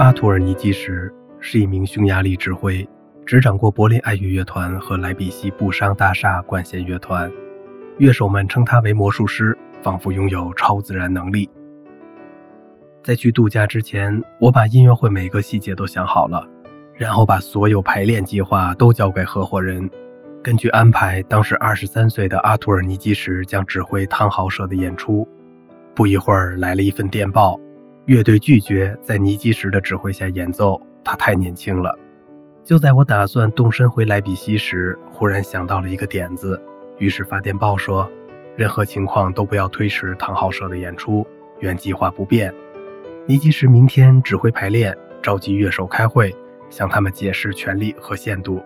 阿图尔尼基什是一名匈牙利指挥，执掌过柏林爱乐乐团和莱比锡布商大厦管弦乐团。乐手们称他为魔术师，仿佛拥有超自然能力。在去度假之前，我把音乐会每个细节都想好了，然后把所有排练计划都交给合伙人。根据安排，当时二十三岁的阿图尔尼基什将指挥汤豪社的演出。不一会儿，来了一份电报，乐队拒绝在尼基什的指挥下演奏，他太年轻了。就在我打算动身回莱比锡时，忽然想到了一个点子。于是发电报说，任何情况都不要推迟唐浩社的演出，原计划不变。尼基什明天指挥排练，召集乐手开会，向他们解释权利和限度。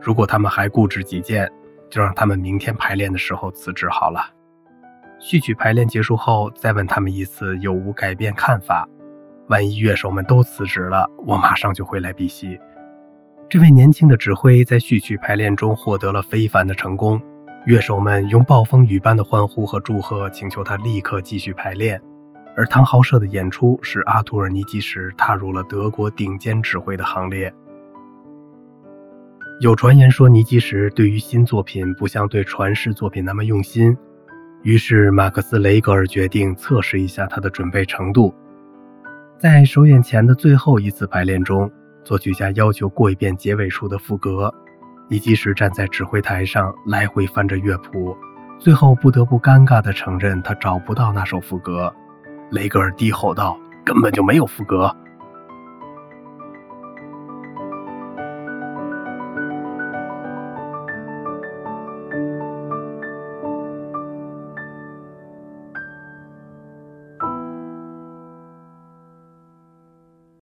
如果他们还固执己见，就让他们明天排练的时候辞职好了。序曲排练结束后，再问他们一次有无改变看法。万一乐手们都辞职了，我马上就回来必息。这位年轻的指挥在序曲排练中获得了非凡的成功。乐手们用暴风雨般的欢呼和祝贺，请求他立刻继续排练。而唐豪社的演出使阿图尔尼基什踏入了德国顶尖指挥的行列。有传言说，尼基什对于新作品不像对传世作品那么用心，于是马克思·雷格尔决定测试一下他的准备程度。在首演前的最后一次排练中，作曲家要求过一遍结尾处的副歌。尼基什站在指挥台上，来回翻着乐谱，最后不得不尴尬地承认他找不到那首副歌。雷格尔低吼道：“根本就没有副歌。”